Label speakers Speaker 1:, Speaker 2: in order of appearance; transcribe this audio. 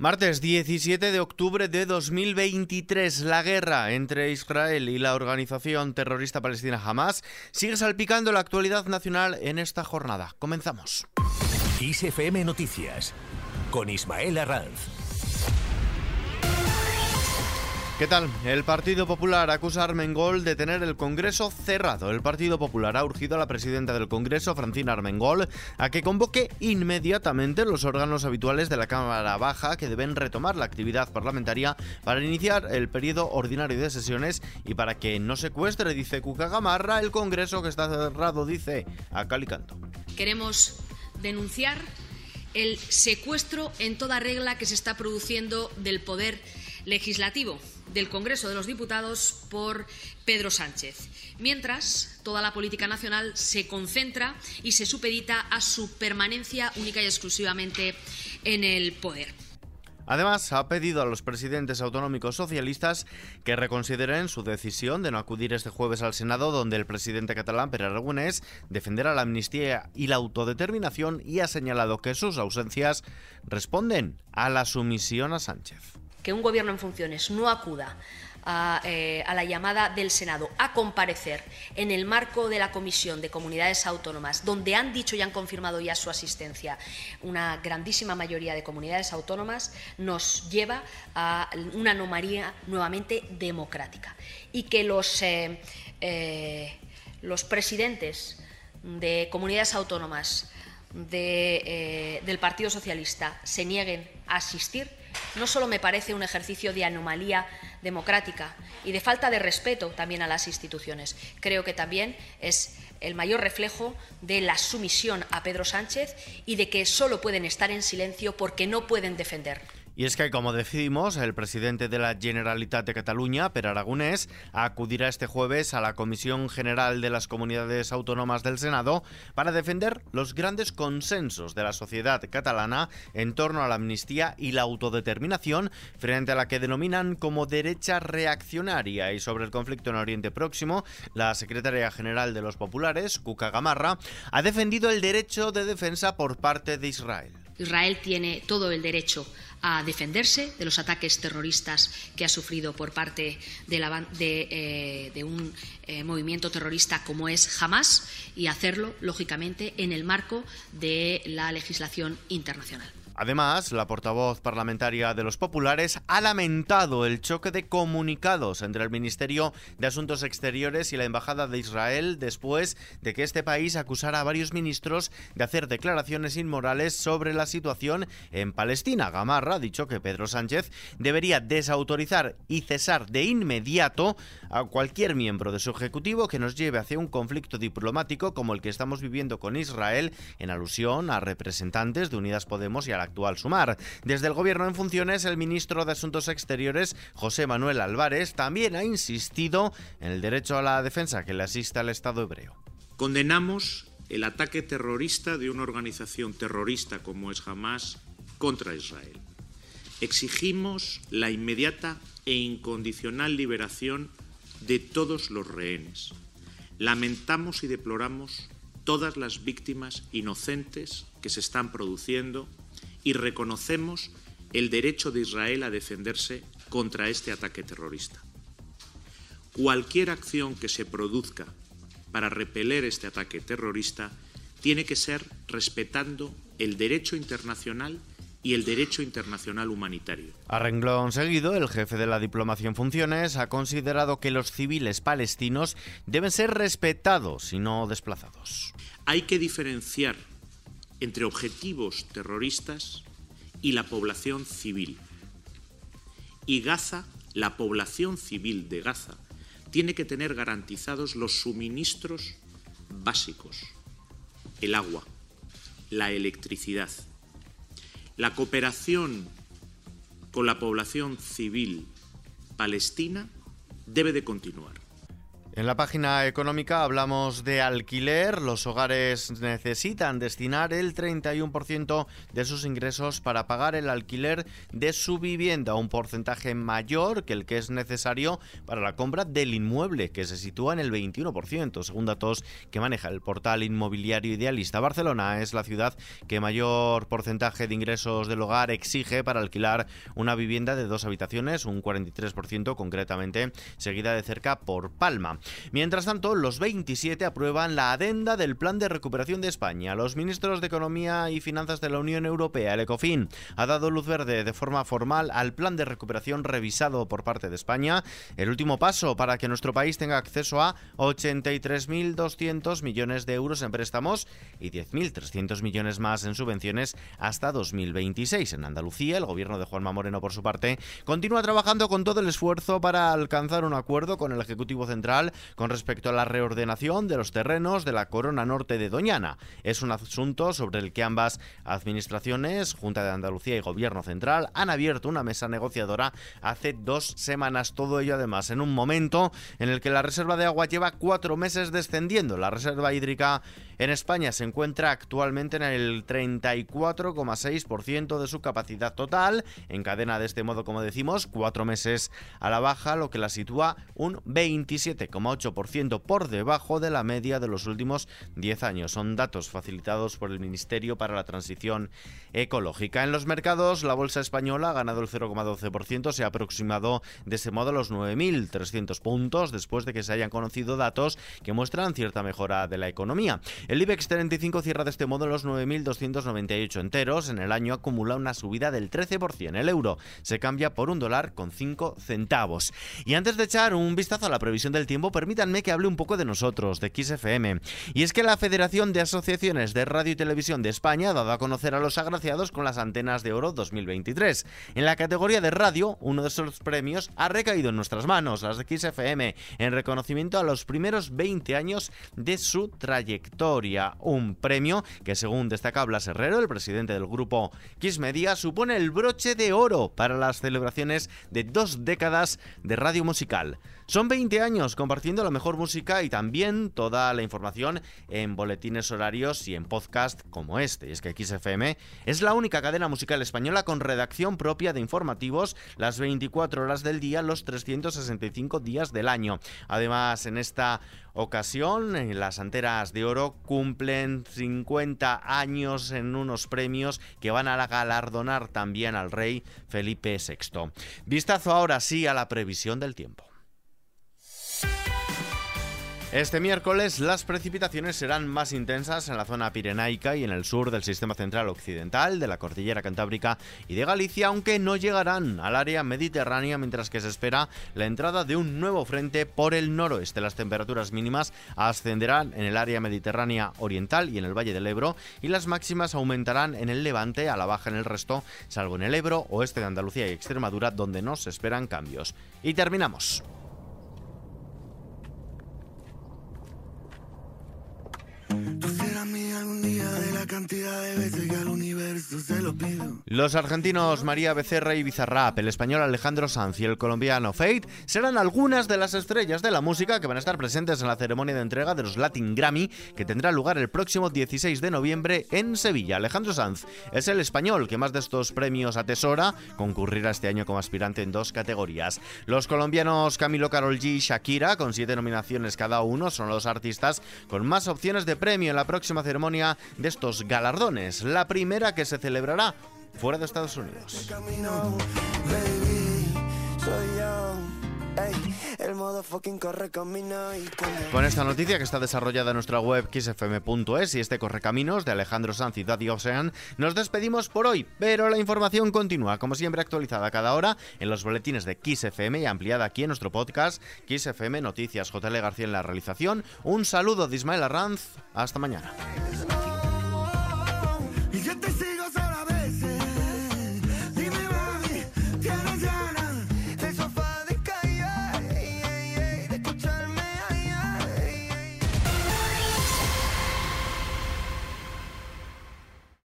Speaker 1: Martes 17 de octubre de 2023, la guerra entre Israel y la organización terrorista palestina Hamas sigue salpicando la actualidad nacional en esta jornada. Comenzamos.
Speaker 2: ISFM Noticias con Ismael Arranz.
Speaker 1: ¿Qué tal? El Partido Popular acusa a Armengol de tener el Congreso cerrado. El Partido Popular ha urgido a la presidenta del Congreso, Francina Armengol, a que convoque inmediatamente los órganos habituales de la Cámara Baja que deben retomar la actividad parlamentaria para iniciar el periodo ordinario de sesiones y para que no secuestre, dice Cuca Gamarra, el Congreso que está cerrado, dice a Calicanto.
Speaker 3: Queremos denunciar el secuestro en toda regla que se está produciendo del poder legislativo del Congreso de los Diputados por Pedro Sánchez, mientras toda la política nacional se concentra y se supedita a su permanencia única y exclusivamente en el poder.
Speaker 1: Además, ha pedido a los presidentes autonómicos socialistas que reconsideren su decisión de no acudir este jueves al Senado, donde el presidente catalán, Pere Aragonés, defenderá la amnistía y la autodeterminación y ha señalado que sus ausencias responden a la sumisión a Sánchez
Speaker 3: que un gobierno en funciones no acuda eh, a, la llamada del Senado a comparecer en el marco de la Comisión de Comunidades Autónomas, donde han dicho y han confirmado ya su asistencia una grandísima mayoría de comunidades autónomas, nos lleva a una anomalía nuevamente democrática. Y que los, eh, eh, los presidentes de comunidades autónomas del Partido Socialista se nieguen a asistir no solo me parece un ejercicio de anomalía democrática y de falta de respeto también a las instituciones, creo que también es el mayor reflejo de la sumisión a Pedro Sánchez y de que solo pueden estar en silencio porque no pueden defender
Speaker 1: y es que, como decidimos, el presidente de la Generalitat de Cataluña, Per Aragonés, acudirá este jueves a la Comisión General de las Comunidades Autónomas del Senado para defender los grandes consensos de la sociedad catalana en torno a la amnistía y la autodeterminación frente a la que denominan como derecha reaccionaria y sobre el conflicto en Oriente Próximo, la secretaria general de los populares, Cuca Gamarra, ha defendido el derecho de defensa por parte de Israel.
Speaker 3: Israel tiene todo el derecho a defenderse de los ataques terroristas que ha sufrido por parte de, eh, un eh, movimiento terrorista como es Hamas y hacerlo, lógicamente, en el marco de la legislación internacional.
Speaker 1: Además, la portavoz parlamentaria de los populares ha lamentado el choque de comunicados entre el Ministerio de Asuntos Exteriores y la Embajada de Israel después de que este país acusara a varios ministros de hacer declaraciones inmorales sobre la situación en Palestina. Gamarra ha dicho que Pedro Sánchez debería desautorizar y cesar de inmediato a cualquier miembro de su ejecutivo que nos lleve hacia un conflicto diplomático como el que estamos viviendo con Israel en alusión a representantes de Unidas Podemos y a la actual Sumar. Desde el Gobierno en funciones, el ministro de Asuntos Exteriores, José Manuel Álvarez, también ha insistido en el derecho a la defensa que le asiste al Estado hebreo.
Speaker 4: Condenamos el ataque terrorista de una organización terrorista como es Hamas contra Israel. Exigimos la inmediata e incondicional liberación de todos los rehenes. Lamentamos y deploramos todas las víctimas inocentes que se están produciendo y reconocemos el derecho de Israel a defenderse contra este ataque terrorista. Cualquier acción que se produzca para repeler este ataque terrorista tiene que ser respetando el derecho internacional y el derecho internacional humanitario.
Speaker 1: A renglón seguido, el jefe de la diplomacia en funciones ha considerado que los civiles palestinos deben ser respetados y no desplazados.
Speaker 4: Hay que diferenciar entre objetivos terroristas y la población civil. Y Gaza, la población civil de Gaza, tiene que tener garantizados los suministros básicos, el agua, la electricidad. La cooperación con la población civil palestina debe de continuar.
Speaker 1: En la página económica hablamos de alquiler. Los hogares necesitan destinar el 31% de sus ingresos para pagar el alquiler de su vivienda, un porcentaje mayor que el que es necesario para la compra del inmueble, que se sitúa en el 21%, según datos que maneja el portal inmobiliario idealista. Barcelona es la ciudad que mayor porcentaje de ingresos del hogar exige para alquilar una vivienda de dos habitaciones, un 43% concretamente, seguida de cerca por Palma. Mientras tanto, los 27 aprueban la adenda del Plan de Recuperación de España. Los ministros de Economía y Finanzas de la Unión Europea, el ECOFIN, ha dado luz verde de forma formal al plan de recuperación revisado por parte de España, el último paso para que nuestro país tenga acceso a 83.200 millones de euros en préstamos y 10.300 millones más en subvenciones hasta 2026. En Andalucía, el gobierno de Juanma Moreno, por su parte, continúa trabajando con todo el esfuerzo para alcanzar un acuerdo con el Ejecutivo Central con respecto a la reordenación de los terrenos de la Corona Norte de Doñana. Es un asunto sobre el que ambas administraciones, Junta de Andalucía y Gobierno Central, han abierto una mesa negociadora hace dos semanas. Todo ello además en un momento en el que la reserva de agua lleva cuatro meses descendiendo. La reserva hídrica en España se encuentra actualmente en el 34,6% de su capacidad total, encadena de este modo, como decimos, cuatro meses a la baja, lo que la sitúa un 27, 8% por debajo de la media de los últimos 10 años. Son datos facilitados por el Ministerio para la Transición Ecológica. En los mercados, la bolsa española ha ganado el 0,12%, se ha aproximado de ese modo a los 9.300 puntos después de que se hayan conocido datos que muestran cierta mejora de la economía. El IBEX 35 cierra de este modo los 9.298 enteros. En el año acumula una subida del 13%. El euro se cambia por un dólar con 5 centavos. Y antes de echar un vistazo a la previsión del tiempo, permítanme que hable un poco de nosotros, de XFM. Y es que la Federación de Asociaciones de Radio y Televisión de España ha dado a conocer a los agraciados con las antenas de oro 2023. En la categoría de radio, uno de esos premios ha recaído en nuestras manos, las de XFM, en reconocimiento a los primeros 20 años de su trayectoria. Un premio que, según destaca Blas Herrero, el presidente del grupo Kiss Media, supone el broche de oro para las celebraciones de dos décadas de radio musical. Son 20 años compartiendo la mejor música y también toda la información en boletines horarios y en podcast como este. Y es que XFM es la única cadena musical española con redacción propia de informativos las 24 horas del día, los 365 días del año. Además, en esta ocasión, las Anteras de Oro cumplen 50 años en unos premios que van a galardonar también al rey Felipe VI. Vistazo ahora sí a la previsión del tiempo. Este miércoles las precipitaciones serán más intensas en la zona pirenaica y en el sur del sistema central occidental, de la cordillera cantábrica y de Galicia, aunque no llegarán al área mediterránea mientras que se espera la entrada de un nuevo frente por el noroeste. Las temperaturas mínimas ascenderán en el área mediterránea oriental y en el Valle del Ebro y las máximas aumentarán en el levante a la baja en el resto, salvo en el Ebro, oeste de Andalucía y Extremadura, donde no se esperan cambios. Y terminamos. algún the other Los argentinos María Becerra y Bizarrap, el español Alejandro Sanz y el colombiano Fate serán algunas de las estrellas de la música que van a estar presentes en la ceremonia de entrega de los Latin Grammy que tendrá lugar el próximo 16 de noviembre en Sevilla. Alejandro Sanz es el español que más de estos premios atesora, concurrirá este año como aspirante en dos categorías. Los colombianos Camilo Carol G y Shakira, con siete nominaciones cada uno, son los artistas con más opciones de premio en la próxima ceremonia de estos galardones, la primera que se celebrará fuera de Estados Unidos. Con esta noticia que está desarrollada en nuestra web xfm.es y este Correcaminos de Alejandro Sanz y Daddy Ocean, nos despedimos por hoy, pero la información continúa, como siempre actualizada cada hora en los boletines de XFM y ampliada aquí en nuestro podcast XFM Noticias. JL García en la realización. Un saludo de Ismael Arranz. Hasta mañana.